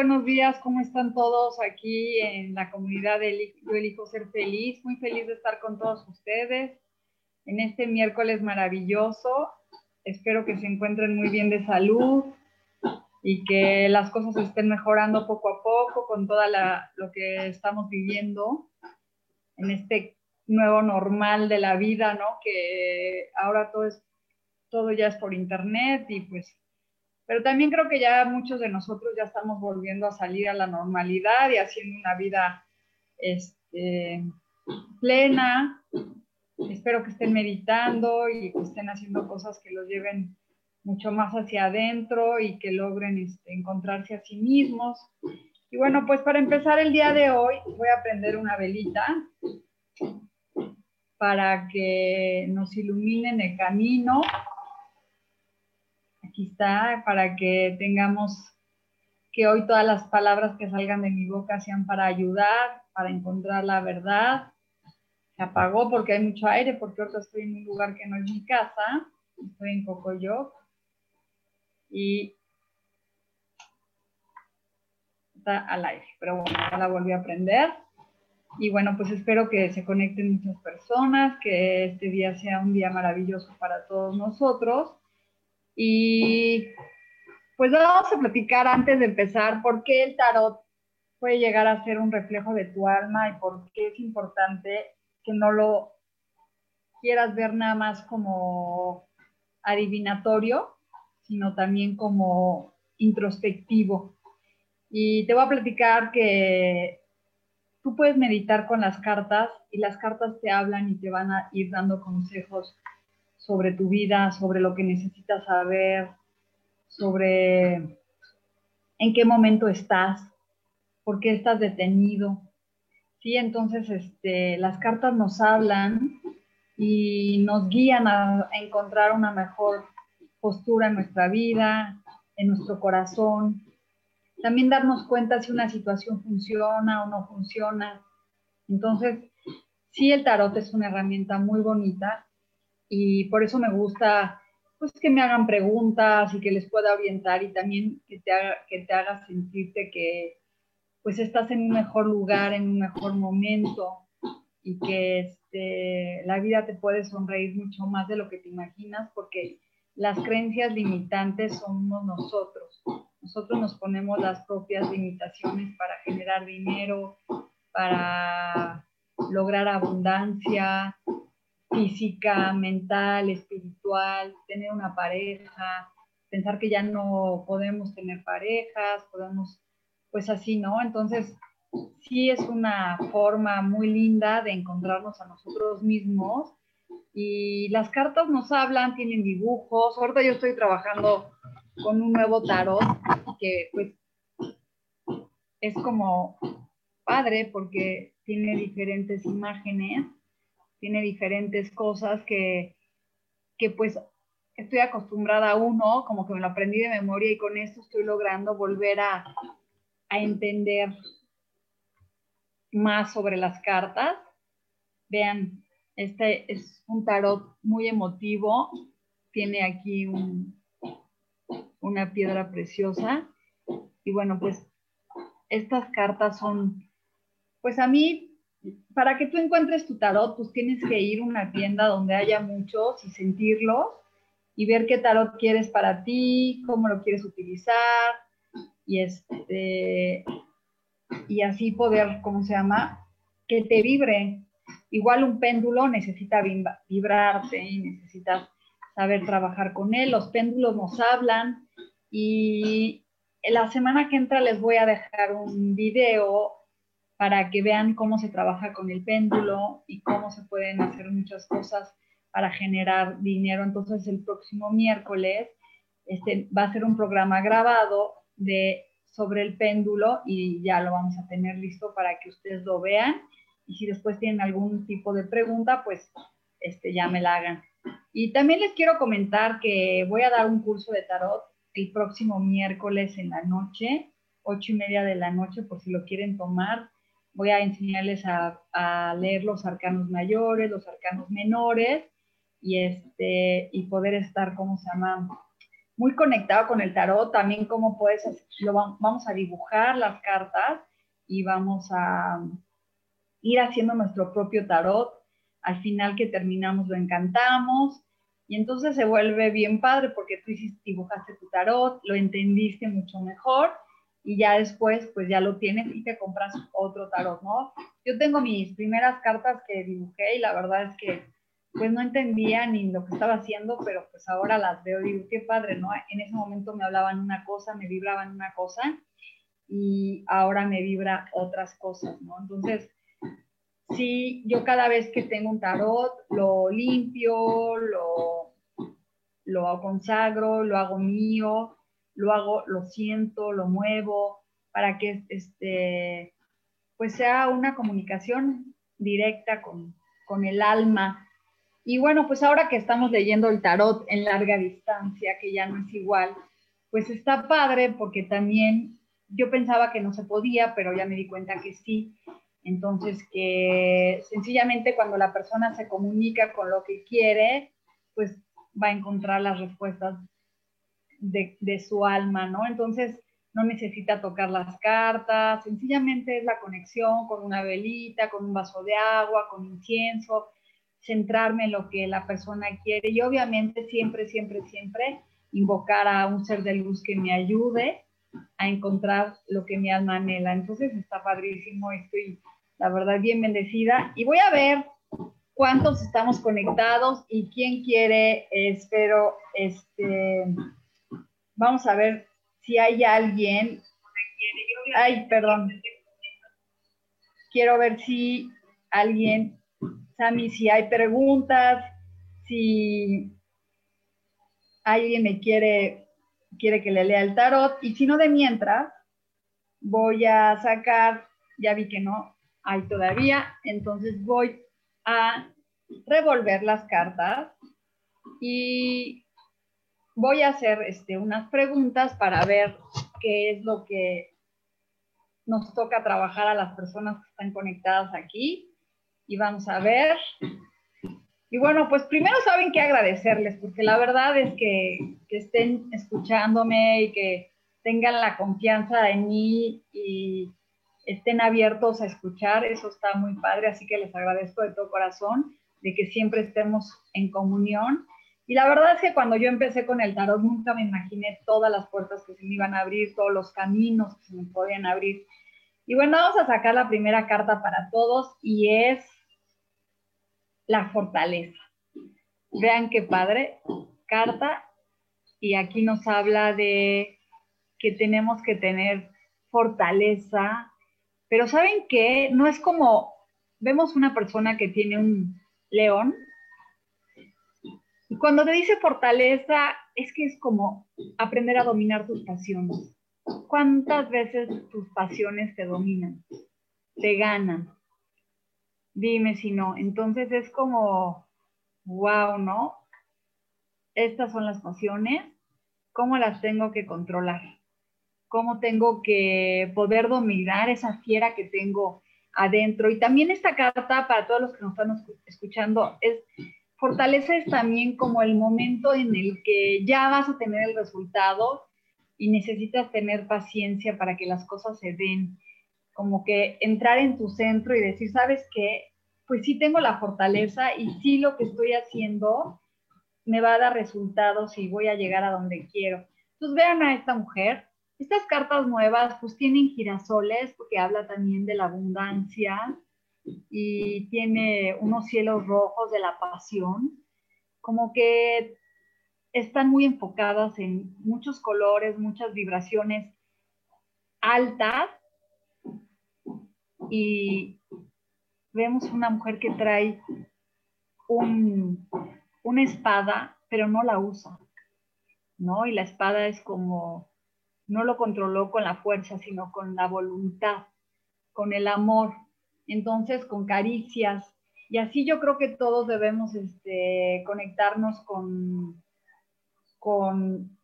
Buenos días, ¿cómo están todos aquí en la comunidad de Yo Elijo Ser Feliz? Muy feliz de estar con todos ustedes en este miércoles maravilloso. Espero que se encuentren muy bien de salud y que las cosas estén mejorando poco a poco con toda lo que estamos viviendo en este nuevo normal de la vida, ¿no? Que ahora todo es todo ya es por internet y pues pero también creo que ya muchos de nosotros ya estamos volviendo a salir a la normalidad y haciendo una vida este, plena. Espero que estén meditando y que estén haciendo cosas que los lleven mucho más hacia adentro y que logren este, encontrarse a sí mismos. Y bueno, pues para empezar el día de hoy voy a prender una velita para que nos iluminen el camino está, para que tengamos que hoy todas las palabras que salgan de mi boca sean para ayudar, para encontrar la verdad. Se apagó porque hay mucho aire, porque ahora estoy en un lugar que no es mi casa, estoy en Cocoyoc. Y está al aire, pero bueno, ya la volví a prender. Y bueno, pues espero que se conecten muchas personas, que este día sea un día maravilloso para todos nosotros y pues vamos a platicar antes de empezar por qué el tarot puede llegar a ser un reflejo de tu alma y por qué es importante que no lo quieras ver nada más como adivinatorio, sino también como introspectivo. Y te voy a platicar que tú puedes meditar con las cartas y las cartas te hablan y te van a ir dando consejos sobre tu vida, sobre lo que necesitas saber, sobre en qué momento estás, por qué estás detenido. Sí, entonces este, las cartas nos hablan y nos guían a, a encontrar una mejor postura en nuestra vida, en nuestro corazón. También darnos cuenta si una situación funciona o no funciona. Entonces, sí, el tarot es una herramienta muy bonita y por eso me gusta pues que me hagan preguntas y que les pueda orientar y también que te haga, que te haga sentirte que pues estás en un mejor lugar, en un mejor momento y que este, la vida te puede sonreír mucho más de lo que te imaginas porque las creencias limitantes somos nosotros. Nosotros nos ponemos las propias limitaciones para generar dinero, para lograr abundancia, física, mental, espiritual, tener una pareja, pensar que ya no podemos tener parejas, podemos, pues así, ¿no? Entonces, sí es una forma muy linda de encontrarnos a nosotros mismos y las cartas nos hablan, tienen dibujos. Ahorita yo estoy trabajando con un nuevo tarot que pues es como padre porque tiene diferentes imágenes tiene diferentes cosas que, que pues estoy acostumbrada a uno, como que me lo aprendí de memoria y con esto estoy logrando volver a, a entender más sobre las cartas. Vean, este es un tarot muy emotivo, tiene aquí un, una piedra preciosa y bueno, pues estas cartas son, pues a mí para que tú encuentres tu tarot, pues tienes que ir a una tienda donde haya muchos y sentirlos y ver qué tarot quieres para ti, cómo lo quieres utilizar. Y este y así poder, ¿cómo se llama? Que te vibre. Igual un péndulo necesita vibrarte y necesitas saber trabajar con él. Los péndulos nos hablan y la semana que entra les voy a dejar un video para que vean cómo se trabaja con el péndulo y cómo se pueden hacer muchas cosas para generar dinero. Entonces el próximo miércoles este, va a ser un programa grabado de, sobre el péndulo y ya lo vamos a tener listo para que ustedes lo vean. Y si después tienen algún tipo de pregunta, pues este, ya me la hagan. Y también les quiero comentar que voy a dar un curso de tarot el próximo miércoles en la noche, ocho y media de la noche, por si lo quieren tomar. Voy a enseñarles a, leer los arcanos mayores, los arcanos menores y, este, y poder estar, ¿cómo se llama? Muy conectado con el tarot, también cómo puedes, lo vamos a dibujar las cartas y vamos a ir haciendo nuestro propio tarot. Al final que terminamos lo encantamos y entonces se vuelve bien padre porque tú dibujaste tu tarot, lo entendiste mucho mejor y ya después pues ya lo tienes y te compras otro tarot, ¿no? Yo tengo mis primeras cartas que dibujé y la verdad es que pues no entendía ni lo que estaba haciendo, pero pues ahora las veo y digo, qué padre, ¿no? En ese momento me hablaban una cosa, me vibraban una cosa y ahora me vibra otras cosas, ¿no? Entonces, sí, yo cada vez que tengo un tarot, lo limpio, lo, lo consagro, lo hago mío, lo hago, lo siento, lo muevo, para que este, pues sea una comunicación directa con, con el alma y bueno, pues ahora que estamos leyendo el tarot en larga distancia, que ya no es igual, pues está padre porque también yo pensaba que no se podía, pero ya me di cuenta que sí. Entonces, que sencillamente cuando la persona se comunica con lo que quiere, pues va a encontrar las respuestas de, su alma, ¿no? Entonces, no necesita tocar las cartas, sencillamente es la conexión con una velita, con un vaso de agua, con incienso, centrarme en lo que la persona quiere y obviamente siempre, siempre, siempre invocar a un ser de luz que me ayude a encontrar lo que mi alma anhela. Entonces está padrísimo, estoy la verdad bien bendecida y voy a ver cuántos estamos conectados y quién quiere, espero, este, vamos a ver si hay alguien. Ay, perdón. Quiero ver si alguien Sammy, si hay preguntas, si alguien me quiere, quiere que le lea el tarot, y si no, de mientras, voy a sacar, ya vi que no hay todavía, entonces voy a revolver las cartas y voy a hacer este, unas preguntas para ver qué es lo que nos toca trabajar a las personas que están conectadas aquí y vamos a ver. Y bueno, pues primero saben que agradecerles, porque la verdad es que, que estén escuchándome y que tengan la confianza en mí y estén abiertos a escuchar, eso está muy padre, así que les agradezco de todo corazón de que siempre estemos en comunión. Y la verdad es que cuando yo empecé con el tarot nunca me imaginé todas las puertas que se me iban a abrir, todos los caminos que se me podían abrir. Y bueno, vamos a sacar la primera carta para todos y es la fortaleza. Vean qué padre, carta, y aquí nos habla de que tenemos que tener fortaleza, pero ¿saben qué? No es como, vemos una persona que tiene un león, y cuando te dice fortaleza, es que es como aprender a dominar tus pasiones. ¿Cuántas veces tus pasiones te dominan? Te ganan dime si no. Entonces es como, wow, ¿no? Estas son las pasiones, ¿cómo las tengo que controlar? ¿Cómo tengo que poder dominar esa fiera que tengo adentro? Y también esta carta, para todos los que nos están escuchando, es fortaleza también como el momento en el que ya vas a tener el resultado y necesitas tener paciencia para que las cosas se den como que entrar en tu centro y decir, ¿sabes qué? Pues sí tengo la fortaleza y sí lo que estoy haciendo me va a dar resultados y voy a llegar a donde quiero. Entonces vean a esta mujer, Estas cartas nuevas pues tienen girasoles porque habla también de la abundancia y tiene unos cielos rojos de la pasión, como que están muy enfocadas en muchos colores, muchas vibraciones altas y vemos una mujer que trae un, una espada, pero no la usa, ¿no? Y la espada es como, no lo controló con la fuerza, sino con la voluntad, con el amor, entonces con caricias. Y así yo creo que todos debemos este, conectarnos con, con,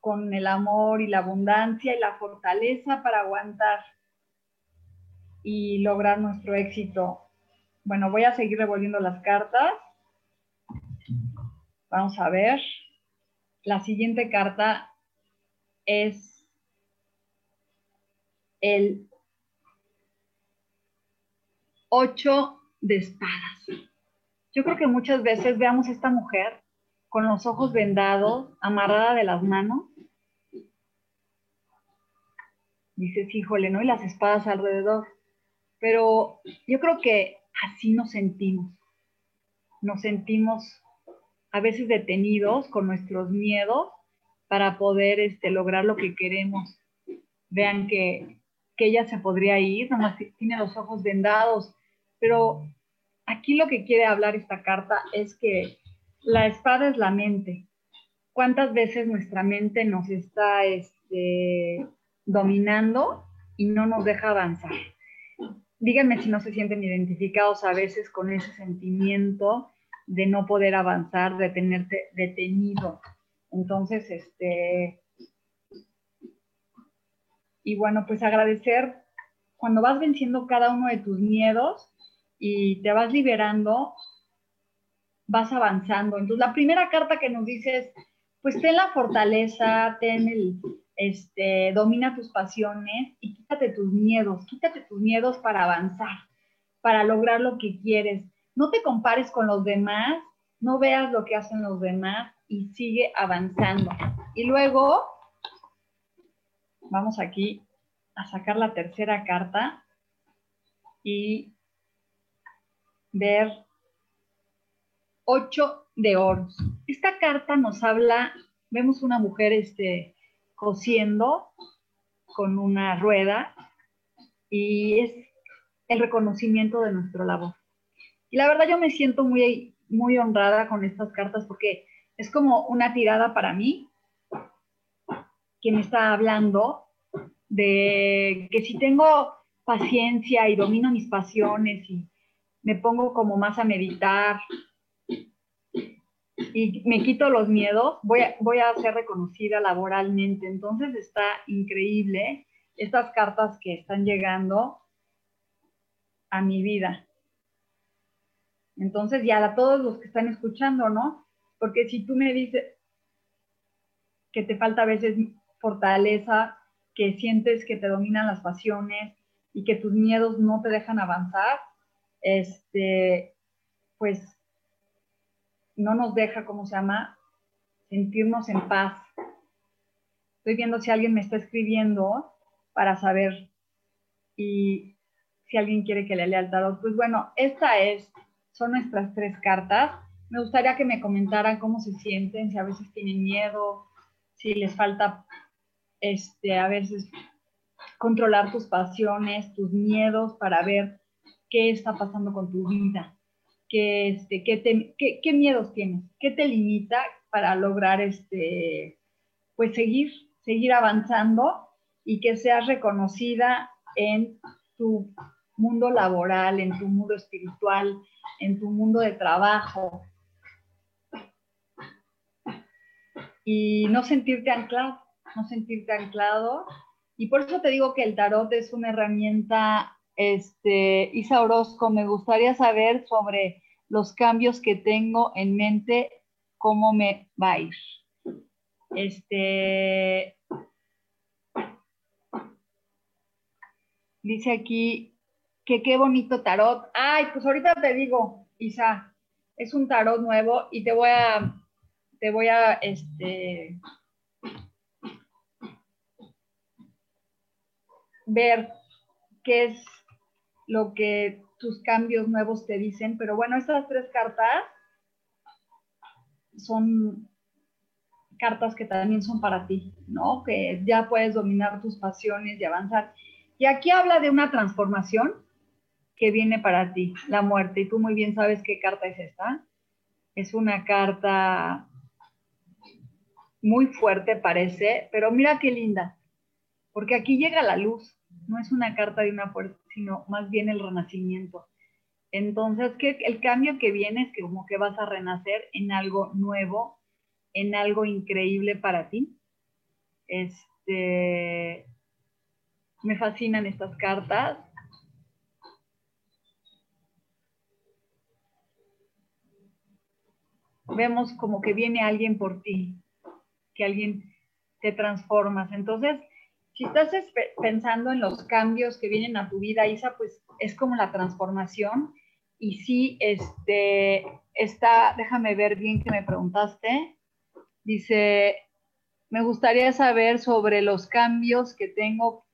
con el amor y la abundancia y la fortaleza para aguantar y lograr nuestro éxito. Bueno, voy a seguir revolviendo las cartas. Vamos a ver. La siguiente carta es el 8 de espadas. Yo creo que muchas veces veamos a esta mujer con los ojos vendados, amarrada de las manos. Dices, híjole, ¿no? Y las espadas alrededor. Pero yo creo que así nos sentimos. Nos sentimos a veces detenidos con nuestros miedos para poder este, lograr lo que queremos. Vean que, que ella se podría ir, nomás tiene los ojos vendados, pero aquí lo que quiere hablar esta carta es que la espada es la mente. ¿Cuántas veces nuestra mente nos está este, dominando y no nos deja avanzar? díganme si no se sienten identificados a veces con ese sentimiento de no poder avanzar, de tenerte detenido. Entonces, este, y bueno, pues agradecer cuando vas venciendo cada uno de tus miedos y te vas liberando, vas avanzando. Entonces, la primera carta que nos dice es, pues ten la fortaleza, ten el, este, domina tus pasiones y quítate tus miedos, quítate tus miedos para avanzar, para lograr lo que quieres. No te compares con los demás, no veas lo que hacen los demás y sigue avanzando. Y luego, vamos aquí a sacar la tercera carta y ver ocho de oros. Esta carta nos habla, vemos una mujer este, cosiendo con una rueda y es el reconocimiento de nuestro labor. Y la verdad yo me siento muy, muy honrada con estas cartas porque es como una tirada para mí me está hablando de que si tengo paciencia y domino mis pasiones y me pongo como más a meditar y me quito los miedos, voy a, voy a ser reconocida laboralmente. Entonces está increíble estas cartas que están llegando a mi vida. Entonces, ya a todos los que están escuchando, ¿no? Porque si tú me dices que te falta a veces fortaleza, que sientes que te dominan las pasiones y que tus miedos no te dejan avanzar, este, pues no nos deja, ¿cómo se llama? Sentirnos en paz. Estoy viendo si alguien me está escribiendo para saber y si alguien quiere que le lea el tarot. Pues bueno, esta es, son nuestras tres cartas. Me gustaría que me comentaran cómo se sienten, si a veces tienen miedo, si les falta, este, a veces controlar tus pasiones, tus miedos para ver qué está pasando con tu vida qué, este, qué, miedos tienes, qué te limita para lograr este, pues seguir, seguir avanzando y que seas reconocida en tu mundo laboral, en tu mundo espiritual, en tu mundo de trabajo. Y no sentirte anclado, no sentirte anclado. Y por eso te digo que el tarot es una herramienta este, Isa Orozco, me gustaría saber sobre los cambios que tengo en mente, cómo me va a ir. Este, dice aquí que qué bonito tarot. Ay, pues ahorita te digo, Isa, es un tarot nuevo y te voy a, te voy a, este, ver qué es lo que tus cambios nuevos te dicen. Pero bueno, estas tres cartas son cartas que también son para ti, ¿no? Que ya puedes dominar tus pasiones y avanzar. Y aquí habla de una transformación que viene para ti, la muerte. Y tú muy bien sabes qué carta es esta. Es una carta muy fuerte, parece, pero mira qué linda, porque aquí llega la luz. No es una carta de una fuerza, sino más bien el renacimiento. Entonces, que el cambio que viene es que como que vas a renacer en algo nuevo, en algo increíble para ti. Este, me fascinan estas cartas. Vemos como que viene alguien por ti, que alguien te transformas. Entonces, si estás pensando en los cambios que vienen a tu vida, Isa, pues es como la transformación. Y sí, este, está, déjame ver bien que me preguntaste. Dice, me gustaría saber sobre los cambios que tengo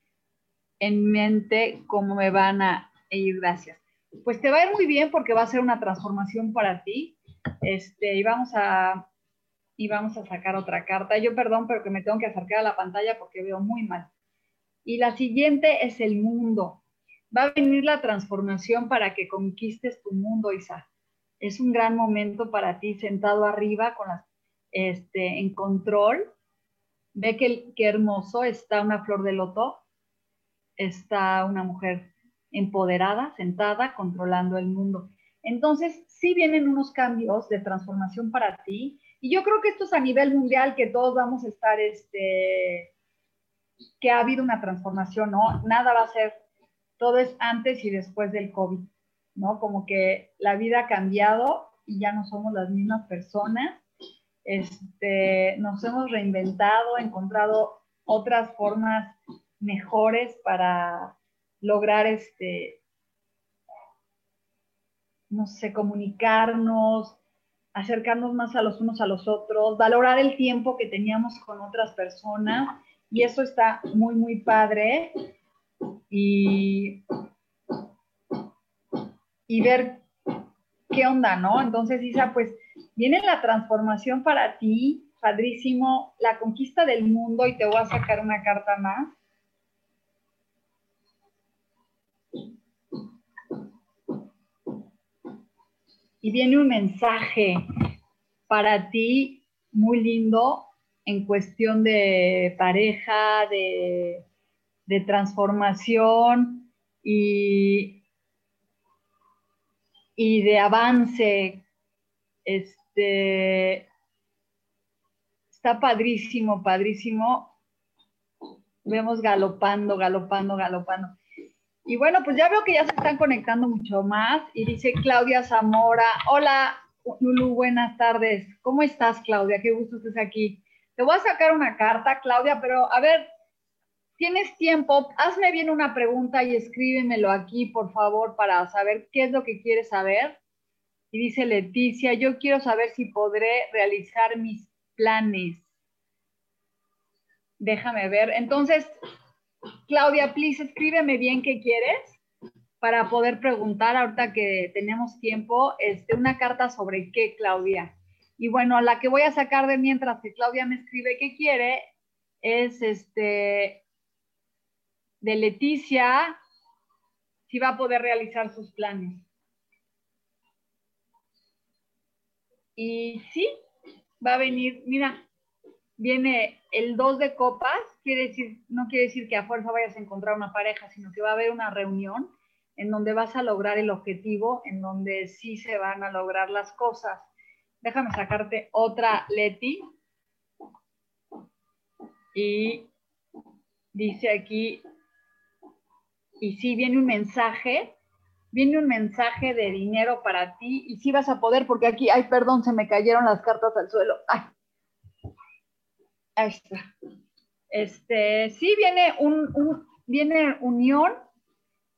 en mente, cómo me van a ir. Gracias. Pues te va a ir muy bien porque va a ser una transformación para ti. Este, y vamos a, y vamos a sacar otra carta. Yo perdón, pero que me tengo que acercar a la pantalla porque veo muy mal. Y la siguiente es el mundo. Va a venir la transformación para que conquistes tu mundo, Isa. Es un gran momento para ti sentado arriba con este, en control. Ve que, qué hermoso está una flor de loto, está una mujer empoderada, sentada, controlando el mundo. Entonces, sí vienen unos cambios de transformación para ti. Y yo creo que esto es a nivel mundial, que todos vamos a estar, este, que ha habido una transformación, ¿no? Nada va a ser, todo es antes y después del COVID, ¿no? Como que la vida ha cambiado y ya no somos las mismas personas este, nos hemos reinventado, encontrado otras formas mejores para lograr, este, no sé, comunicarnos, acercarnos más a los unos a los otros, valorar el tiempo que teníamos con otras personas y eso está muy, muy padre y, y ver qué onda, ¿no? Entonces, Isa, pues Viene la transformación para ti, padrísimo, la conquista del mundo y te voy a sacar una carta más. Y viene un mensaje para ti muy lindo en cuestión de pareja, de, transformación y, y de avance. Este, está padrísimo, padrísimo. Vemos galopando, galopando, galopando. Y bueno, pues ya veo que ya se están conectando mucho más. Y dice Claudia Zamora, hola Lulu, buenas tardes. ¿Cómo estás, Claudia? Qué gusto estés aquí. Te voy a sacar una carta, Claudia, pero a ver, tienes tiempo, hazme bien una pregunta y escríbemelo aquí, por favor, para saber qué es lo que quieres saber. Y dice Leticia, yo quiero saber si podré realizar mis planes. Déjame ver. Entonces, Claudia, please, escríbeme bien qué quieres para poder preguntar ahorita que tenemos tiempo, este, una carta sobre qué, Claudia. Y bueno, la que voy a sacar de mientras que Claudia me escribe qué quiere es este de Leticia, si va a poder realizar sus planes. Y sí, va a venir, mira, viene el 2 de copas, quiere decir, no quiere decir que a fuerza vayas a encontrar una pareja, sino que va a haber una reunión en donde vas a lograr el objetivo, en donde sí se van a lograr las cosas. Déjame sacarte otra Leti. Y dice aquí, y sí viene un mensaje viene un mensaje de dinero para ti y sí vas a poder, porque aquí, ay, perdón, se me cayeron las cartas al suelo. Ay. Ahí está. Este, sí viene un, viene unión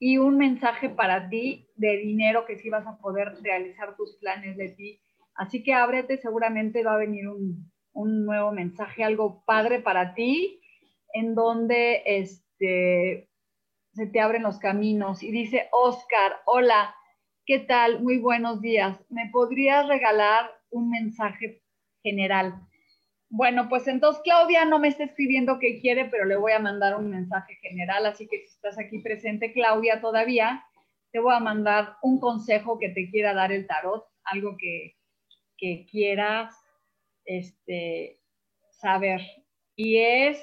y un mensaje para ti de dinero que sí vas a poder realizar tus planes de ti. Así que ábrete, seguramente va a venir un, un nuevo mensaje, algo padre para ti, en donde este, se te abren los caminos. Y dice Oscar, hola, ¿qué tal? Muy buenos días. ¿Me podrías regalar un mensaje general? Bueno, pues entonces Claudia no me está escribiendo qué quiere, pero le voy a mandar un mensaje general, así que si estás aquí presente, Claudia, todavía, te voy a mandar un consejo que te quiera dar el tarot, algo que, que quieras este, saber. Y es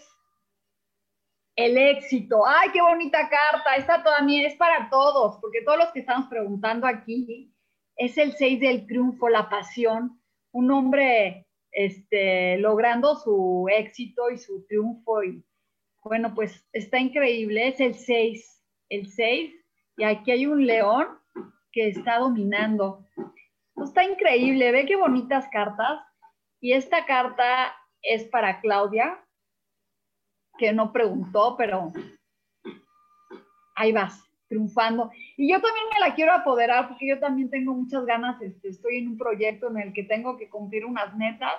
el éxito. ¡Ay, qué bonita carta! Esta también es para todos, porque todos los que estamos preguntando aquí, es el 6 del triunfo, la pasión, un hombre este, logrando su éxito y su triunfo. Y bueno, pues está increíble, es el 6, el 6, y aquí hay un león que está dominando. Está increíble, ve qué bonitas cartas. Y esta carta es para Claudia, que no preguntó, pero ahí vas, triunfando. Y yo también me la quiero apoderar porque yo también tengo muchas ganas, este, estoy en un proyecto en el que tengo que cumplir unas metas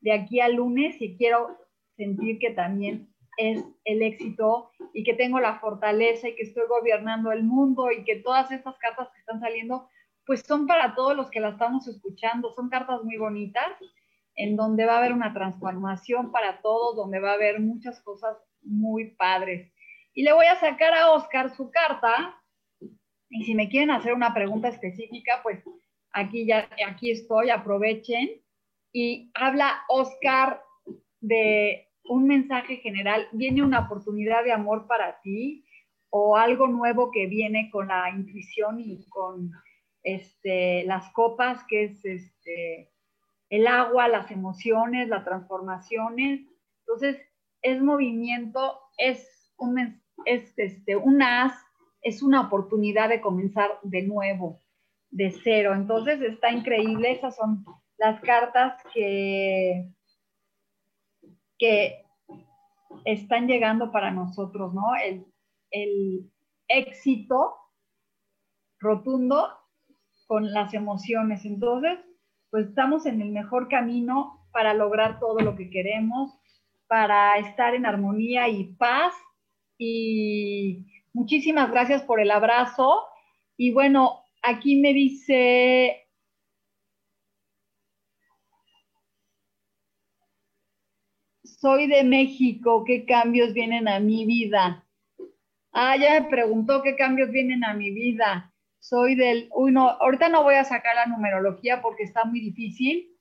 de aquí al lunes y quiero sentir que también es el éxito y que tengo la fortaleza y que estoy gobernando el mundo y que todas estas cartas que están saliendo, pues son para todos los que la estamos escuchando, son cartas muy bonitas en donde va a haber una transformación para todos, donde va a haber muchas cosas muy padres. Y le voy a sacar a Oscar su carta. Y si me quieren hacer una pregunta específica, pues aquí ya aquí estoy, aprovechen. Y habla Oscar de un mensaje general, viene una oportunidad de amor para ti o algo nuevo que viene con la intuición y con este, las copas, que es este, el agua, las emociones, las transformaciones. Entonces, es movimiento, es un, es este, un as, es una oportunidad de comenzar de nuevo, de cero. Entonces, está increíble. Esas son las cartas que, que están llegando para nosotros, ¿no? El, el éxito rotundo con las emociones. Entonces, pues estamos en el mejor camino para lograr todo lo que queremos, para estar en armonía y paz. Y muchísimas gracias por el abrazo. Y bueno, aquí me dice soy de México, ¿qué cambios vienen a mi vida? Ah, ya me preguntó qué cambios vienen a mi vida soy del, uy, no, ahorita no voy a sacar la numerología porque está muy difícil.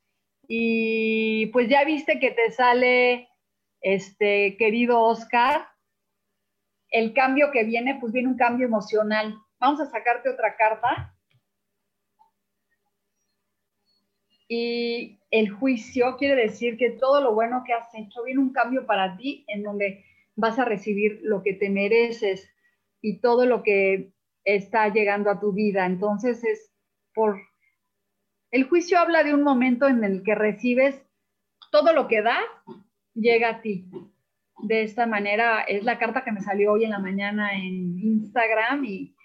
Y pues ya viste que te sale, este, querido Oscar, el cambio que viene, pues viene un cambio emocional. Vamos a sacarte otra carta. Y el juicio quiere decir que todo lo bueno que has hecho viene un cambio para ti en donde vas a recibir lo que te mereces y todo lo que está llegando a tu vida. Entonces es por... El juicio habla de un momento en el que recibes todo lo que da, llega a ti. De esta manera es la carta que me salió hoy en la mañana en Instagram y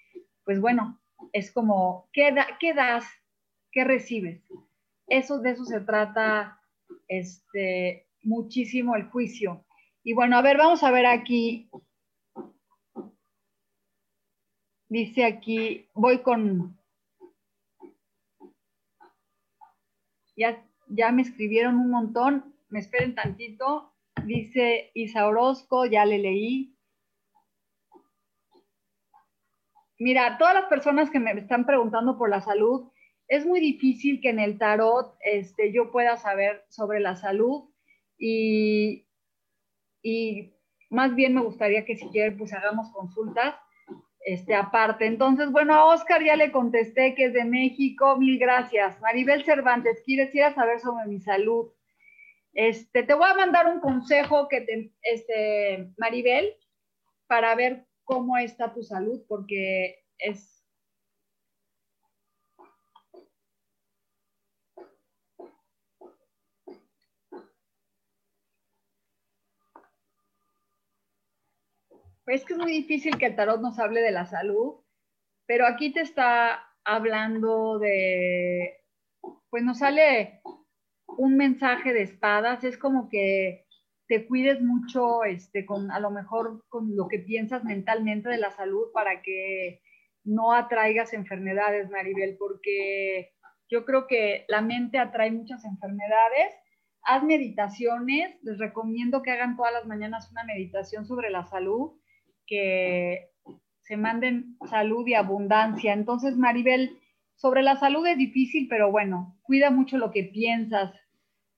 pues bueno, es como, ¿qué, qué das? ¿Qué recibes? Eso, de eso se trata este, muchísimo el juicio. Y bueno, a ver, vamos a ver aquí Dice aquí, voy con... Ya, ya me escribieron un montón, me esperen tantito. Dice Isa Orozco, ya le leí. Mira, todas las personas que me están preguntando por la salud, es muy difícil que en el tarot este, yo pueda saber sobre la salud y, y más bien me gustaría que si quieren pues hagamos consultas este, aparte. Entonces, bueno, a Oscar ya le contesté que es de México, mil gracias. Maribel Cervantes, quisiera saber sobre mi salud. Este, te voy a mandar un consejo que te, este, Maribel, para ver cómo está tu salud, porque es es que es muy difícil que el tarot nos hable de la salud, pero aquí te está hablando de, pues nos sale un mensaje de espadas, es como que te cuides mucho, este, con a lo mejor con lo que piensas mentalmente de la salud para que no atraigas enfermedades, Maribel, porque yo creo que la mente atrae muchas enfermedades. Haz meditaciones, les recomiendo que hagan todas las mañanas una meditación sobre la salud, que se manden salud y abundancia. Entonces, Maribel, sobre la salud es difícil, pero bueno, cuida mucho lo que piensas.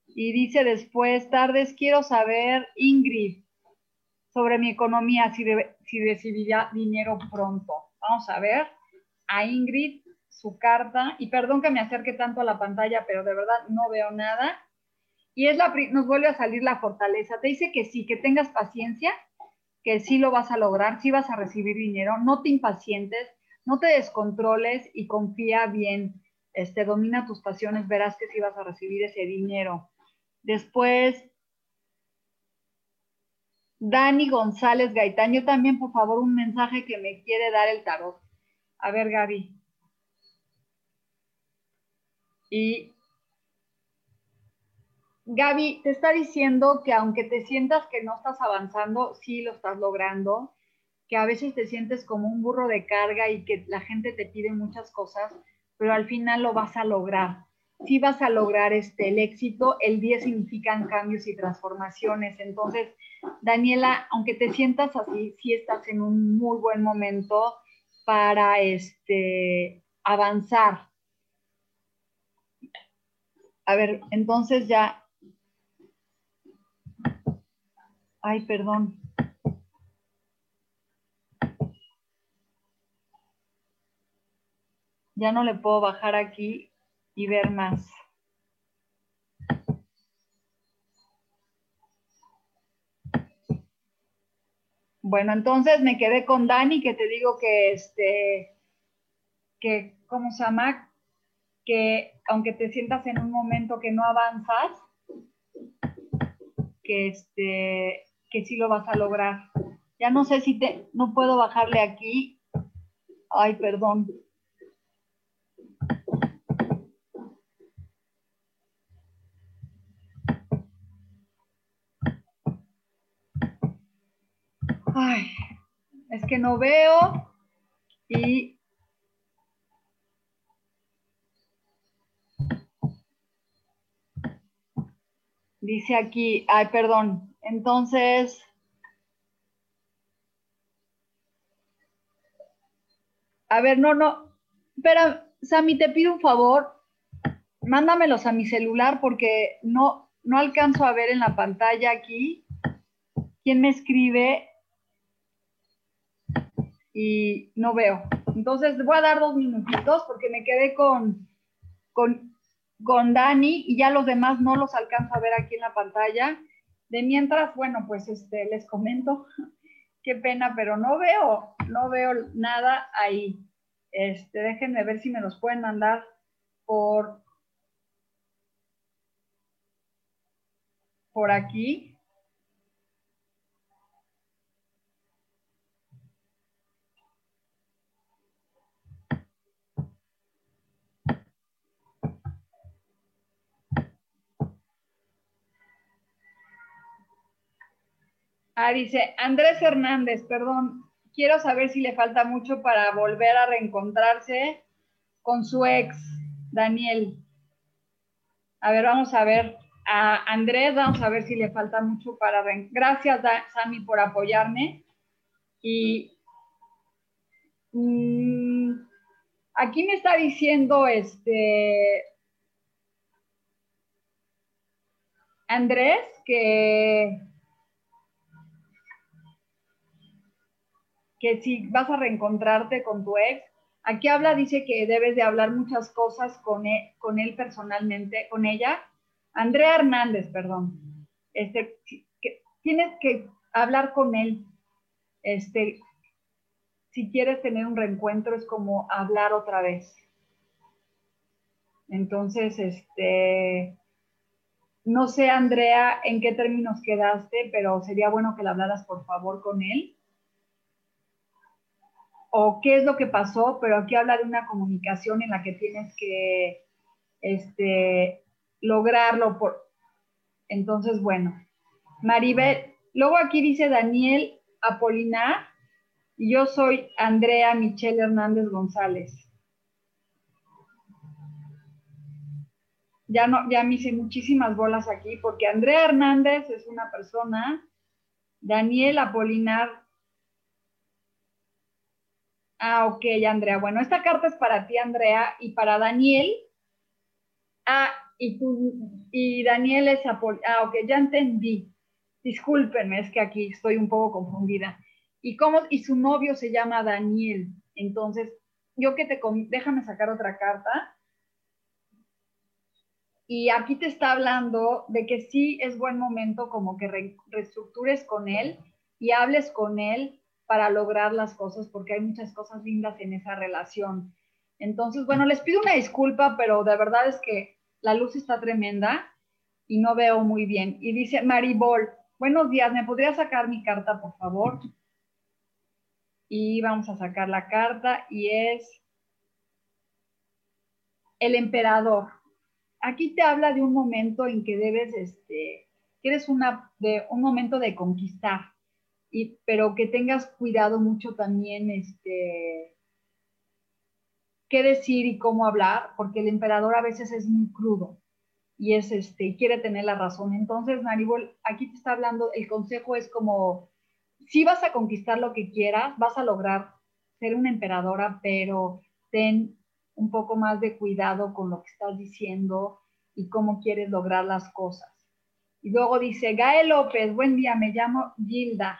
Y dice después, tardes, quiero saber, Ingrid, sobre mi economía, si, si recibirá dinero pronto. Vamos a ver a Ingrid su carta. Y perdón que me acerque tanto a la pantalla, pero de verdad no veo nada. Y es la, nos vuelve a salir la fortaleza. Te dice que sí, que tengas paciencia, que sí lo vas a lograr, sí vas a recibir dinero. No te impacientes, no te descontroles y confía bien. Este, domina tus pasiones, verás que sí vas a recibir ese dinero. Después, Dani González Gaitán, yo también, por favor, un mensaje que me quiere dar el tarot. A ver, Gaby. Y Gaby, te está diciendo que aunque te sientas que no estás avanzando, sí lo estás logrando, que a veces te sientes como un burro de carga y que la gente te pide muchas cosas, pero al final lo vas a lograr si vas a lograr este, el éxito. El 10 significan cambios y transformaciones. Entonces, Daniela, aunque te sientas así, sí estás en un muy buen momento para este, avanzar. A ver, entonces ya... Ay, perdón. Ya no le puedo bajar aquí y ver más. Bueno, entonces me quedé con Dani, que te digo que este, que, ¿cómo se llama? Que aunque te sientas en un momento que no avanzas, que este, que sí lo vas a lograr. Ya no sé si te, no puedo bajarle aquí. Ay, perdón. Ay, es que no veo y dice aquí, ay, perdón, entonces, a ver, no, no, espera, Sammy, te pido un favor, mándamelos a mi celular porque no, no alcanzo a ver en la pantalla aquí quién me escribe y no veo. Entonces voy a dar dos minutitos porque me quedé con, con, con Dani y ya los demás no los alcanzo a ver aquí en la pantalla. De mientras, bueno, pues este, les comento, qué pena, pero no veo, no veo nada ahí. Este, déjenme ver si me los pueden mandar por, por aquí. Ah, dice Andrés Hernández, perdón, quiero saber si le falta mucho para volver a reencontrarse con su ex, Daniel. A ver, vamos a ver. A Andrés, vamos a ver si le falta mucho para... Gracias, Sami, por apoyarme. Y mm, aquí me está diciendo este Andrés que que si vas a reencontrarte con tu ex, aquí habla, dice que debes de hablar muchas cosas con él, e, con él personalmente, con ella. Andrea Hernández, perdón. Este, tienes que hablar con él. Este, si quieres tener un reencuentro es como hablar otra vez. Entonces, este, no sé, Andrea, en qué términos quedaste, pero sería bueno que le hablaras, por favor, con él o qué es lo que pasó, pero aquí habla de una comunicación en la que tienes que este, lograrlo. Por... Entonces, bueno, Maribel, luego aquí dice Daniel Apolinar y yo soy Andrea Michelle Hernández González. Ya, no, ya me hice muchísimas bolas aquí porque Andrea Hernández es una persona, Daniel Apolinar. Ah, ok, Andrea. Bueno, esta carta es para ti, Andrea, y para Daniel. Ah, y, tú, y Daniel es Apolinar. Ah, ok, ya entendí. Discúlpenme, es que aquí estoy un poco confundida. ¿Y cómo? Y su novio se llama Daniel. Entonces, yo que te... Déjame sacar otra carta. Y aquí te está hablando de que sí es buen momento como que reestructures con él y hables con él para lograr las cosas, porque hay muchas cosas lindas en esa relación. Entonces, bueno, les pido una disculpa, pero de verdad es que la luz está tremenda y no veo muy bien. Y dice Maribol, Buenos días, ¿me podría sacar mi carta, por favor? Y vamos a sacar la carta y es el emperador. Aquí te habla de un momento en que debes, este, que eres una, de un momento de conquistar, y, pero que tengas cuidado mucho también, este, qué decir y cómo hablar, porque el emperador a veces es muy crudo y es este, quiere tener la razón. Entonces, Maribol, aquí te está hablando, el consejo es como, si vas a conquistar lo que quieras, vas a lograr ser una emperadora, pero ten un poco más de cuidado con lo que estás diciendo y cómo quieres lograr las cosas. Y luego dice, Gael López, buen día, me llamo Gilda.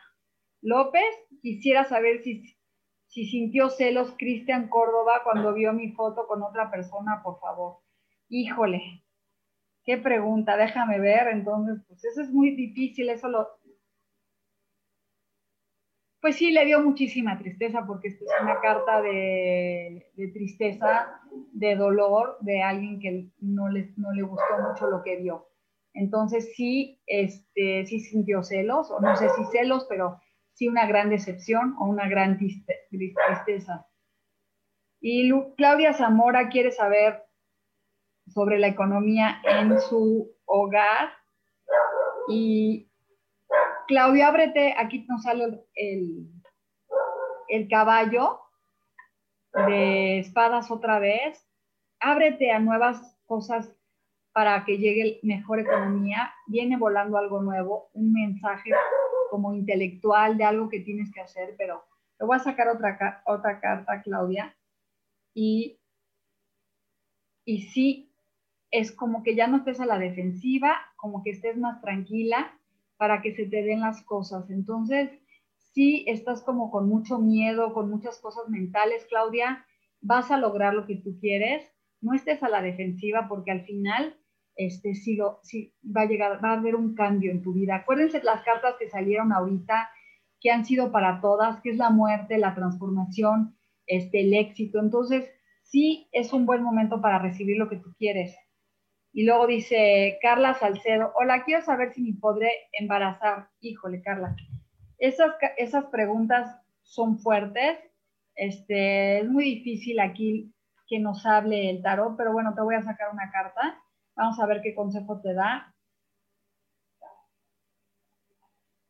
López, quisiera saber si, si sintió celos Cristian Córdoba cuando vio mi foto con otra persona, por favor. Híjole, Qué pregunta, déjame ver. Entonces, pues eso es muy difícil, eso lo... Pues sí, le dio muchísima tristeza porque es una carta de, tristeza, de dolor, de alguien que no le, no le gustó mucho lo que vio. Entonces sí, este, sí sintió celos, o no sé si celos, pero sí una gran decepción o una gran tristeza. Y Claudia Zamora quiere saber sobre la economía en su hogar. Y Claudia, ábrete, aquí nos sale el, el caballo de espadas otra vez. Ábrete a nuevas cosas para que llegue mejor economía. Viene volando algo nuevo, un mensaje como intelectual de algo que tienes que hacer, pero te voy a sacar otra, otra carta, Claudia. Y, y sí, es como que ya no estés a la defensiva, como que estés más tranquila para que se te den las cosas. Entonces, si estás como con mucho miedo, con muchas cosas mentales, Claudia, vas a lograr lo que tú quieres. No estés a la defensiva porque al final este, sí, va a llegar, va a haber un cambio en tu vida. Acuérdense las cartas que salieron ahorita, que han sido para todas, que es la muerte, la transformación, este, el éxito. Entonces, sí es un buen momento para recibir lo que tú quieres. Y luego dice Carla Salcedo, hola, quiero saber si me podré embarazar. Híjole, Carla, esas, esas preguntas son fuertes. Este, es muy difícil aquí que nos hable el tarot, pero bueno, te voy a sacar una carta. Vamos a ver qué consejo te da.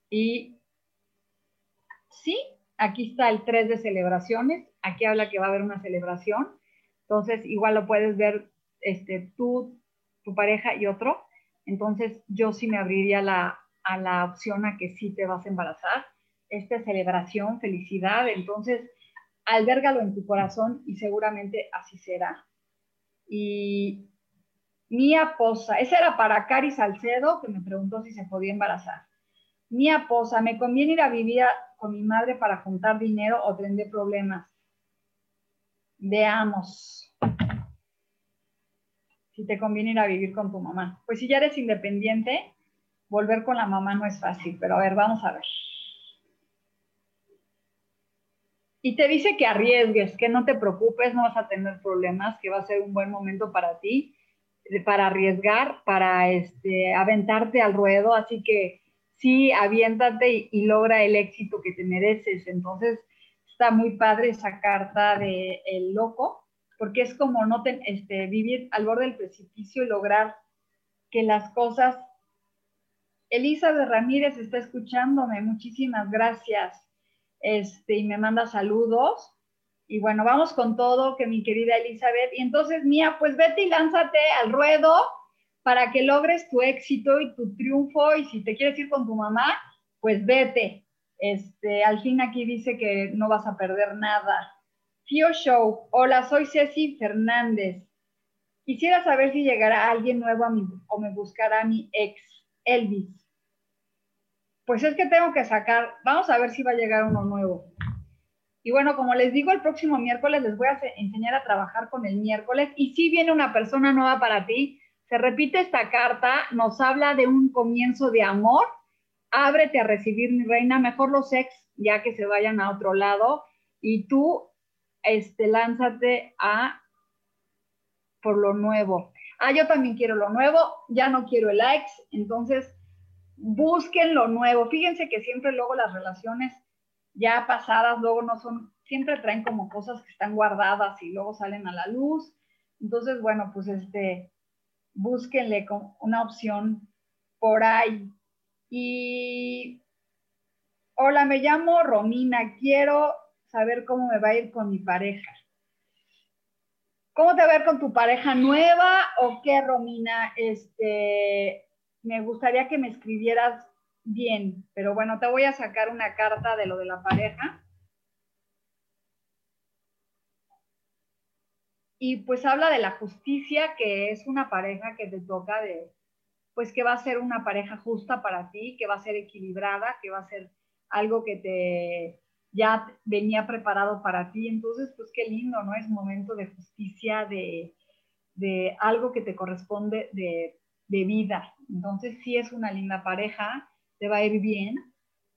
Y sí, aquí está el 3 de celebraciones. Aquí habla que va a haber una celebración. Entonces, igual lo puedes ver este, tú tu pareja y otro, entonces yo sí me abriría la, a la opción a que sí te vas a embarazar. Esta celebración, felicidad, entonces albergalo en tu corazón y seguramente así será. Y Mía Posa, esa era para Cari Salcedo, que me preguntó si se podía embarazar. Mía Posa, ¿me conviene ir a vivir con mi madre para juntar dinero o tendré problemas? Veamos si te conviene ir a vivir con tu mamá. Pues si ya eres independiente, volver con la mamá no es fácil, pero a ver, vamos a ver. Y te dice que arriesgues, que no te preocupes, no vas a tener problemas, que va a ser un buen momento para ti, para arriesgar, para este, aventarte al ruedo, así que sí, aviéntate y, logra el éxito que te mereces. Entonces, está muy padre esa carta de Loco, porque es como no este, vivir al borde del precipicio y lograr que las cosas Elizabeth Ramírez está escuchándome, muchísimas gracias. Este, y me manda saludos. Y bueno, vamos con todo, que mi querida Elizabeth. Y entonces, Mía, pues vete y lánzate al ruedo para que logres tu éxito y tu triunfo. Y si te quieres ir con tu mamá, pues vete. Este, al fin aquí dice que no vas a perder nada. Fio Show, hola, soy Ceci Fernández. Quisiera saber si llegará alguien nuevo a mí o me buscará mi ex, Elvis. Pues es que tengo que sacar, vamos a ver si va a llegar uno nuevo. Y bueno, como les digo, el próximo miércoles les voy a enseñar a trabajar con el miércoles. Y si viene una persona nueva para ti, se repite esta carta, nos habla de un comienzo de amor. Ábrete a recibir, mi reina, mejor los ex, ya que se vayan a otro lado. Y tú, este, lánzate a por lo nuevo. Ah, yo también quiero lo nuevo, ya no quiero el ex, entonces busquen lo nuevo. Fíjense que siempre luego las relaciones ya pasadas, luego no son, siempre traen como cosas que están guardadas y luego salen a la luz. Entonces, bueno, pues este, búsquenle una opción por ahí. Y, hola, me llamo Romina, quiero saber cómo me va a ir con mi pareja. ¿Cómo te va a ver con tu pareja nueva o qué, Romina? Este, me gustaría que me escribieras bien, pero bueno, te voy a sacar una carta de lo de la pareja. Y pues habla de la justicia, que es una pareja que te toca de, pues que va a ser una pareja justa para ti, que va a ser equilibrada, que va a ser algo que te ya venía preparado para ti. Entonces, pues qué lindo, ¿no? Es momento de justicia, de, algo que te corresponde de, vida. Entonces, sí es una linda pareja, te va a ir bien.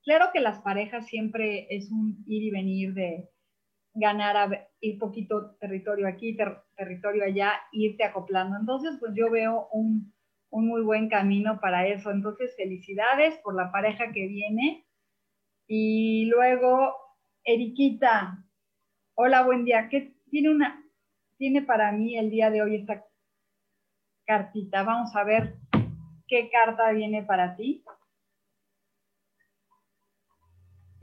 Claro que las parejas siempre es un ir y venir de ganar, a ir poquito territorio aquí, territorio allá, irte acoplando. Entonces, pues yo veo un, un muy buen camino para eso. Entonces, felicidades por la pareja que viene. Y luego Eriquita, hola, buen día. ¿Qué tiene una tiene para mí el día de hoy esta cartita? Vamos a ver qué carta viene para ti.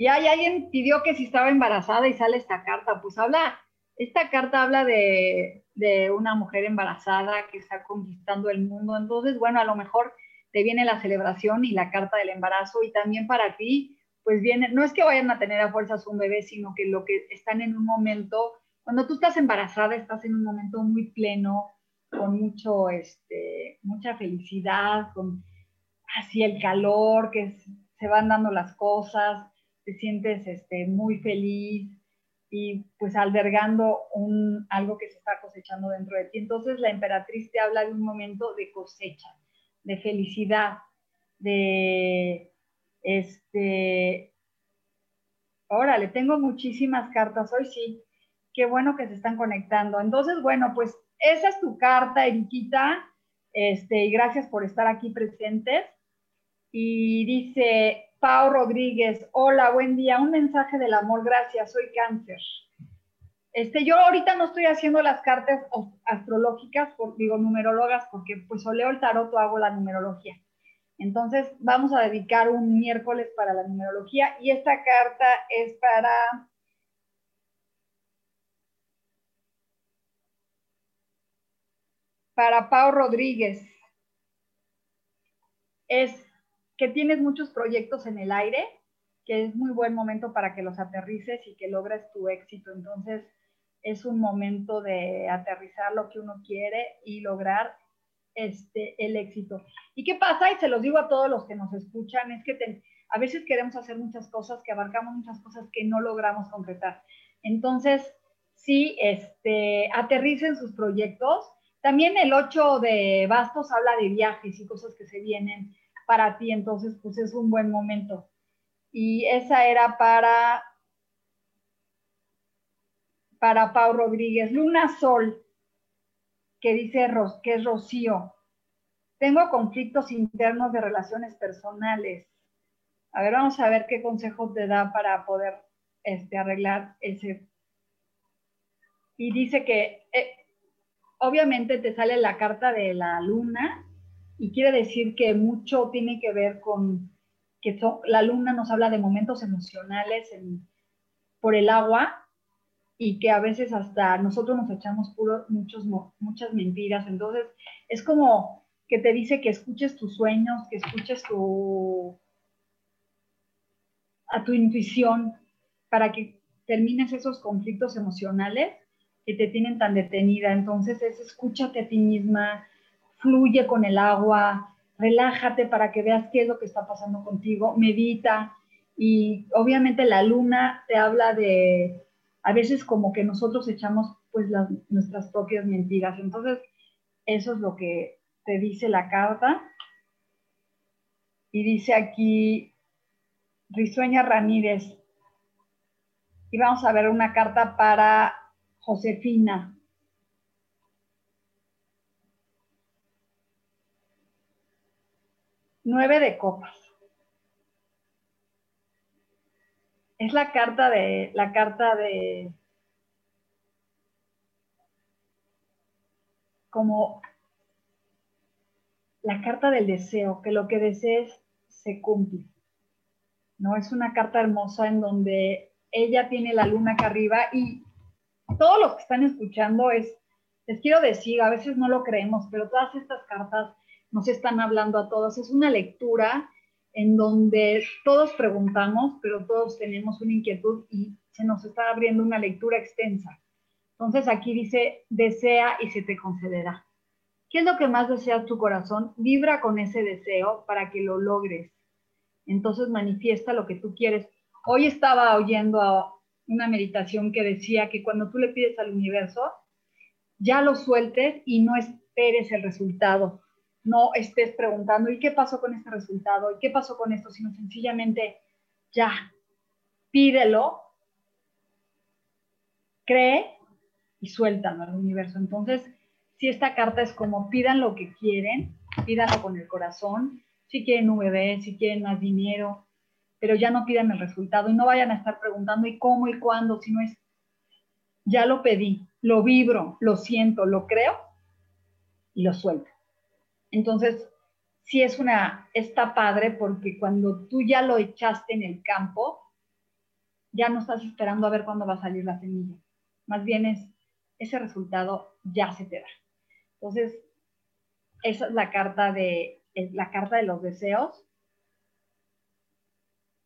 Y hay alguien pidió que si estaba embarazada y sale esta carta, pues habla, esta carta habla de, de una mujer embarazada que está conquistando el mundo. Entonces, bueno, a lo mejor te viene la celebración y la carta del embarazo y también para ti pues viene, no es que vayan a tener a fuerzas un bebé, sino que lo que están en un momento, cuando tú estás embarazada, estás en un momento muy pleno, con mucho, este, mucha felicidad, con así el calor, que se van dando las cosas, te sientes este, muy feliz y pues albergando un, algo que se está cosechando dentro de ti. Entonces la emperatriz te habla de un momento de cosecha, de felicidad, de este, órale, tengo muchísimas cartas hoy, sí. Qué bueno que se están conectando. Entonces, bueno, pues esa es tu carta, Eriquita. Este, y gracias por estar aquí presentes. Y dice Pau Rodríguez, hola, buen día, un mensaje del amor, gracias, soy cáncer. Este, yo ahorita no estoy haciendo las cartas astrológicas, digo numerólogas, porque pues o leo el tarot o hago la numerología. Entonces, vamos a dedicar un miércoles para la numerología y esta carta es para... Para Pau Rodríguez. Es que tienes muchos proyectos en el aire, que es muy buen momento para que los aterrices y que logres tu éxito. Entonces, es un momento de aterrizar lo que uno quiere y lograr este, el éxito. ¿Y qué pasa? Y se los digo a todos los que nos escuchan, es que a veces queremos hacer muchas cosas, que abarcamos muchas cosas que no logramos concretar. Entonces, sí, este, aterricen sus proyectos. También el 8 de bastos habla de viajes y cosas que se vienen para ti, entonces, pues es un buen momento. Y esa era para, para Pau Rodríguez. Luna Sol, que dice que es Rocío. Tengo conflictos internos de relaciones personales. A ver, vamos a ver qué consejo te da para poder este, arreglar ese. Y dice que eh, obviamente te sale la carta de la luna y quiere decir que mucho tiene que ver con que la luna nos habla de momentos emocionales por el agua y que a veces hasta nosotros nos echamos puro, muchos, muchas mentiras. Entonces, es como que te dice que escuches tus sueños, que escuches tu, a tu intuición para que termines esos conflictos emocionales que te tienen tan detenida. Entonces, es escúchate a ti misma, fluye con el agua, relájate para que veas qué es lo que está pasando contigo, medita y obviamente la luna te habla de, a veces como que nosotros echamos pues las, nuestras propias mentiras. Entonces, eso es lo que te dice la carta. Y dice aquí, Risueña Ramírez, y vamos a ver una carta para Josefina. Nueve de copas. Es la carta de, la carta de, como la carta del deseo, que lo que desees se cumple. ¿No? Es una carta hermosa en donde ella tiene la luna acá arriba y todos los que están escuchando es, les quiero decir, a veces no lo creemos, pero todas estas cartas nos están hablando a todos. Es una lectura en donde todos preguntamos, pero todos tenemos una inquietud y se nos está abriendo una lectura extensa. Entonces aquí dice, desea y se te concederá. ¿Qué es lo que más desea tu corazón? Vibra con ese deseo para que lo logres. Entonces manifiesta lo que tú quieres. Hoy estaba oyendo una meditación que decía que cuando tú le pides al universo, ya lo sueltes y no esperes el resultado no estés preguntando, ¿y qué pasó con este resultado? ¿Y qué pasó con esto? Sino sencillamente, ya, pídelo, cree y suéltalo al universo. Entonces, si esta carta es como pidan lo que quieren, pídanlo con el corazón, si quieren un bebé, si quieren más dinero, pero ya no pidan el resultado y no vayan a estar preguntando y cómo y cuándo, sino es, ya lo pedí, lo vibro, lo siento, lo creo y lo suelto. Entonces, sí es una, está padre porque cuando tú ya lo echaste en el campo, ya no estás esperando a ver cuándo va a salir la semilla. Más bien es, ese resultado ya se te da. Entonces, esa es la carta de, la carta de los deseos.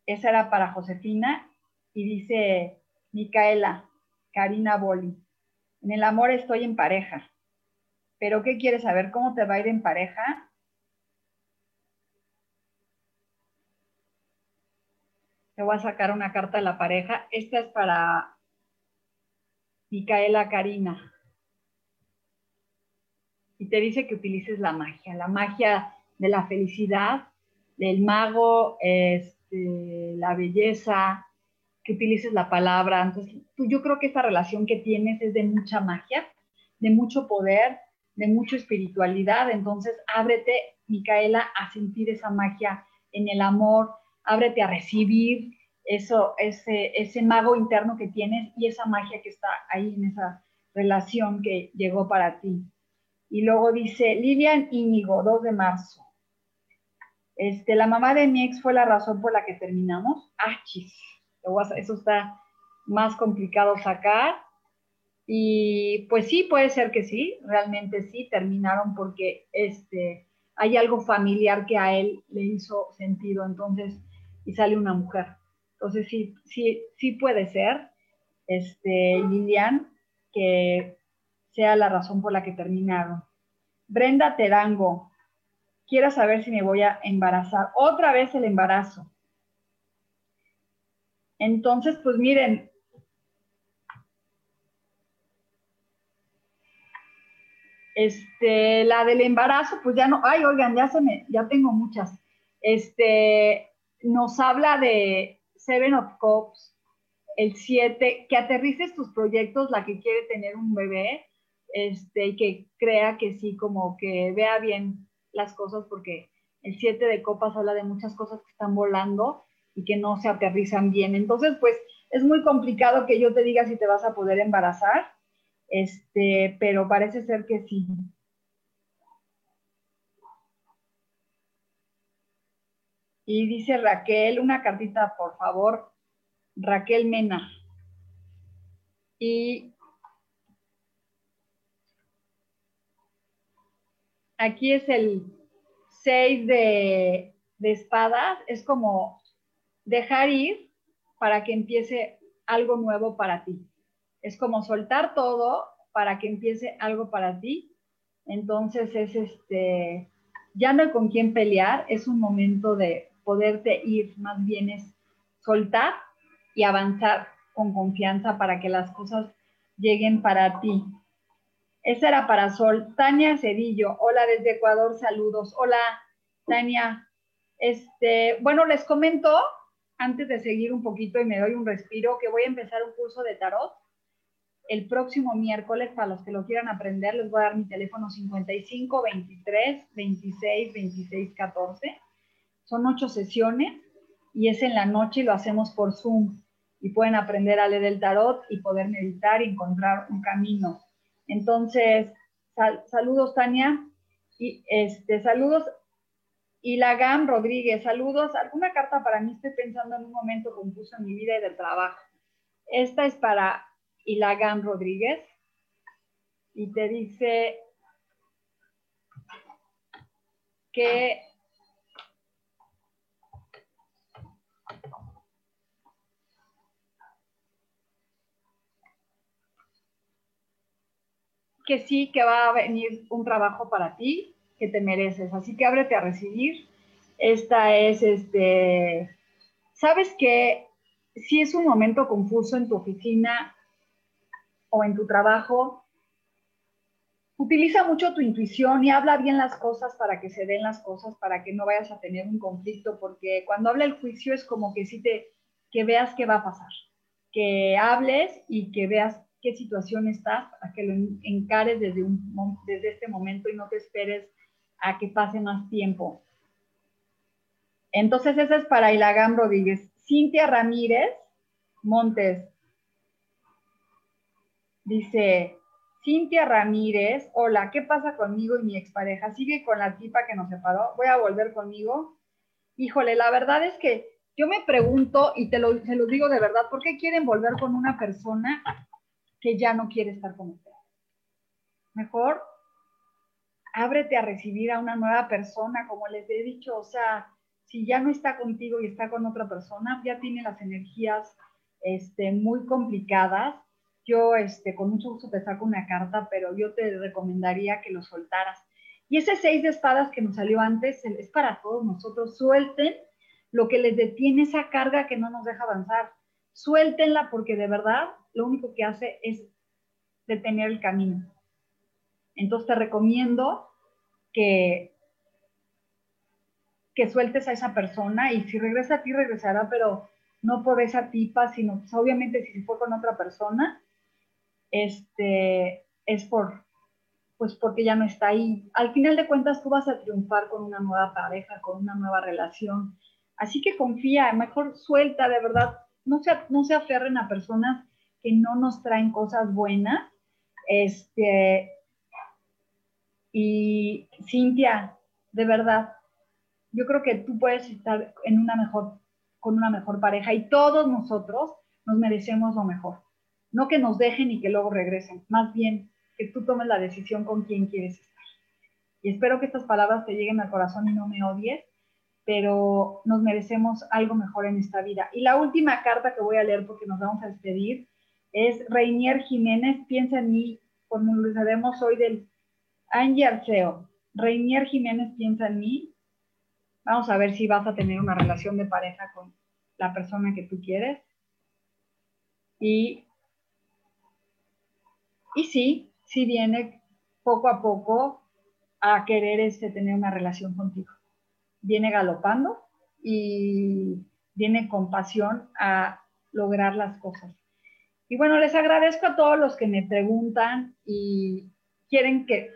Esa era para Josefina y dice Micaela, Karina Boli. En el amor estoy en pareja. Pero ¿qué quieres saber? ¿Cómo te va a ir en pareja? Te voy a sacar una carta de la pareja. Esta es para Micaela Karina. Y te dice que utilices la magia, la magia de la felicidad, del mago, este, la belleza, que utilices la palabra. Entonces, yo creo que esta relación que tienes es de mucha magia, de mucho poder, de mucha espiritualidad, entonces ábrete, Micaela, a sentir esa magia en el amor, ábrete a recibir eso, ese, ese mago interno que tienes y esa magia que está ahí en esa relación que llegó para ti. Y luego dice Lilian Íñigo, 2 de marzo. Este, la mamá de mi ex fue la razón por la que terminamos. Ah, chis. Eso está más complicado sacar. Y pues sí, puede ser que sí, realmente sí, terminaron porque este, hay algo familiar que a él le hizo sentido, entonces, y sale una mujer. Entonces sí, sí, sí puede ser, este, Lilian, que sea la razón por la que terminaron. Brenda Terango, quiero saber si me voy a embarazar. Otra vez el embarazo. Entonces, pues miren, Este, la del embarazo, pues ya no, ay, oigan, ya se me, ya tengo muchas. Este, nos habla de Seven of Cups, el 7, que aterrices tus proyectos, la que quiere tener un bebé, este, y que crea que sí, como que vea bien las cosas, porque el 7 de copas habla de muchas cosas que están volando y que no se aterrizan bien. Entonces, pues es muy complicado que yo te diga si te vas a poder embarazar, este, pero parece ser que sí. Y dice Raquel, una cartita, por favor, Raquel Mena. Y aquí es el 6 de, de espadas, es como dejar ir para que empiece algo nuevo para ti. Es como soltar todo para que empiece algo para ti. Entonces es este, ya no hay con quién pelear, es un momento de poderte ir, más bien es soltar y avanzar con confianza para que las cosas lleguen para ti. Esa era para Sol. Tania Cedillo, hola desde Ecuador, saludos. Hola, Tania. Este, bueno, les comento, antes de seguir un poquito y me doy un respiro, que voy a empezar un curso de tarot. El próximo miércoles, para los que lo quieran aprender, les voy a dar mi teléfono 55 23 26 26 14. Son ocho sesiones y es en la noche y lo hacemos por Zoom. Y pueden aprender a leer el tarot y poder meditar y encontrar un camino. Entonces, saludos, Tania. Y este, saludos, Ilagam Rodríguez. Saludos. ¿Alguna carta para mí? Estoy pensando en un momento confuso en mi vida y del trabajo. Esta es para Ilagam Rodríguez. Y te dice que que sí, que va a venir un trabajo para ti que te mereces. Así que ábrete a recibir. Esta es, este, sabes que si es un momento confuso en tu oficina o en tu trabajo, utiliza mucho tu intuición y habla bien las cosas para que se den las cosas, para que no vayas a tener un conflicto, porque cuando habla el juicio es como que sí te, que veas qué va a pasar, que hables y que veas qué situación estás, a que lo encares desde, un, desde este momento y no te esperes a que pase más tiempo. Entonces, esa es para Ilagam Rodríguez. Cintia Ramírez Montes dice, Cintia Ramírez, hola, ¿qué pasa conmigo y mi expareja? ¿Sigue con la tipa que nos separó? ¿Voy a volver conmigo? Híjole, la verdad es que yo me pregunto, y te lo, lo digo de verdad, ¿por qué quieren volver con una persona que ya no quiere estar con usted. Mejor ábrete a recibir a una nueva persona, como les he dicho, o sea, si ya no está contigo y está con otra persona, ya tiene las energías este, muy complicadas. Yo este, con mucho gusto te saco una carta, pero yo te recomendaría que lo soltaras. Y ese seis de espadas que nos salió antes es para todos nosotros. Suelten lo que les detiene esa carga que no nos deja avanzar. Suéltenla porque de verdad lo único que hace es detener el camino. Entonces te recomiendo que, que sueltes a esa persona y si regresa a ti, regresará, pero no por esa tipa, sino pues, obviamente si fue con otra persona, este, es por, pues porque ya no está ahí. Al final de cuentas, tú vas a triunfar con una nueva pareja, con una nueva relación. Así que confía, mejor suelta, de verdad, no se, no se aferren a personas que no nos traen cosas buenas. Este, y Cintia, de verdad, yo creo que tú puedes estar en una mejor, con una mejor pareja y todos nosotros nos merecemos lo mejor. No que nos dejen y que luego regresen, más bien que tú tomes la decisión con quién quieres estar. Y espero que estas palabras te lleguen al corazón y no me odies, pero nos merecemos algo mejor en esta vida. Y la última carta que voy a leer porque nos vamos a despedir es Reinier Jiménez, piensa en mí, como lo sabemos hoy del Angie Arceo. Reinier Jiménez, piensa en mí. Vamos a ver si vas a tener una relación de pareja con la persona que tú quieres. Y, y sí, sí viene poco a poco a querer este, tener una relación contigo. Viene galopando y viene con pasión a lograr las cosas. Y bueno, les agradezco a todos los que me preguntan y quieren que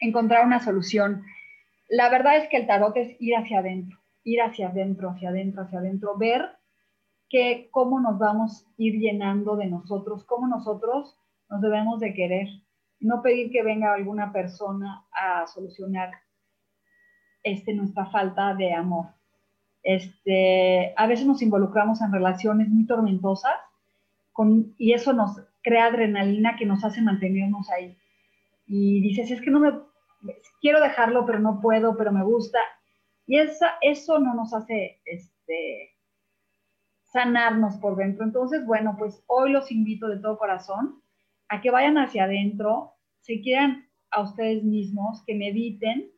encontrar una solución. La verdad es que el tarot es ir hacia adentro, ir hacia adentro, hacia adentro, hacia adentro, ver que cómo nos vamos a ir llenando de nosotros, cómo nosotros nos debemos de querer, no pedir que venga alguna persona a solucionar este, nuestra falta de amor. Este, a veces nos involucramos en relaciones muy tormentosas con, y eso nos crea adrenalina que nos hace mantenernos ahí. Y dices, es que no me, quiero dejarlo, pero no puedo, pero me gusta. Y esa, eso no nos hace este, sanarnos por dentro. Entonces, bueno, pues hoy los invito de todo corazón a que vayan hacia adentro, se quieran a ustedes mismos, que mediten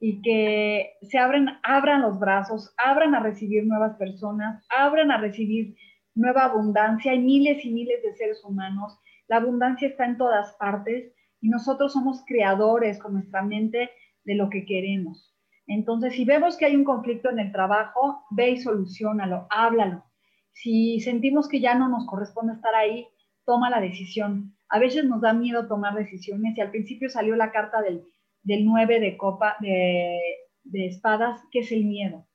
y que se abran, abran los brazos, abran a recibir nuevas personas, abran a recibir nueva abundancia. Hay miles y miles de seres humanos. La abundancia está en todas partes y nosotros somos creadores con nuestra mente de lo que queremos. Entonces, si vemos que hay un conflicto en el trabajo, ve y solucionalo, háblalo. Si sentimos que ya no nos corresponde estar ahí, toma la decisión. A veces nos da miedo tomar decisiones y al principio salió la carta del, del 9 de copa de, de espadas, que es el miedo.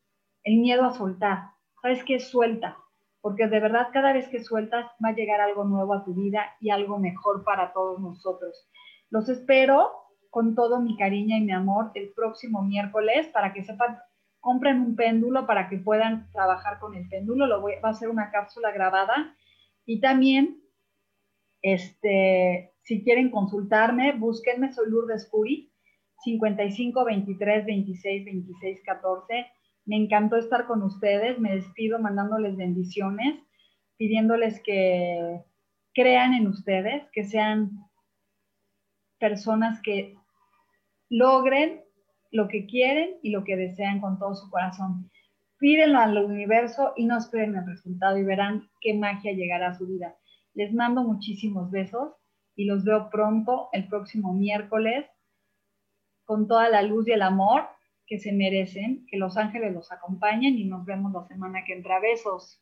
El miedo a soltar. ¿Sabes qué? Suelta. Porque de verdad cada vez que sueltas va a llegar algo nuevo a tu vida y algo mejor para todos nosotros. Los espero con todo mi cariño y mi amor el próximo miércoles para que sepan, compren un péndulo para que puedan trabajar con el péndulo. Lo va a ser una cápsula grabada y también este, si quieren consultarme, búsquenme, soy Lourdes Curi, 55 23 26 26 14. Me encantó estar con ustedes, me despido mandándoles bendiciones, pidiéndoles que crean en ustedes, que sean personas que logren lo que quieren y lo que desean con todo su corazón. Pídenlo al universo y no esperen el resultado y verán qué magia llegará a su vida. Les mando muchísimos besos y los veo pronto el próximo miércoles con toda la luz y el amor que se merecen. Que los ángeles los acompañen y nos vemos la semana que entra. Besos.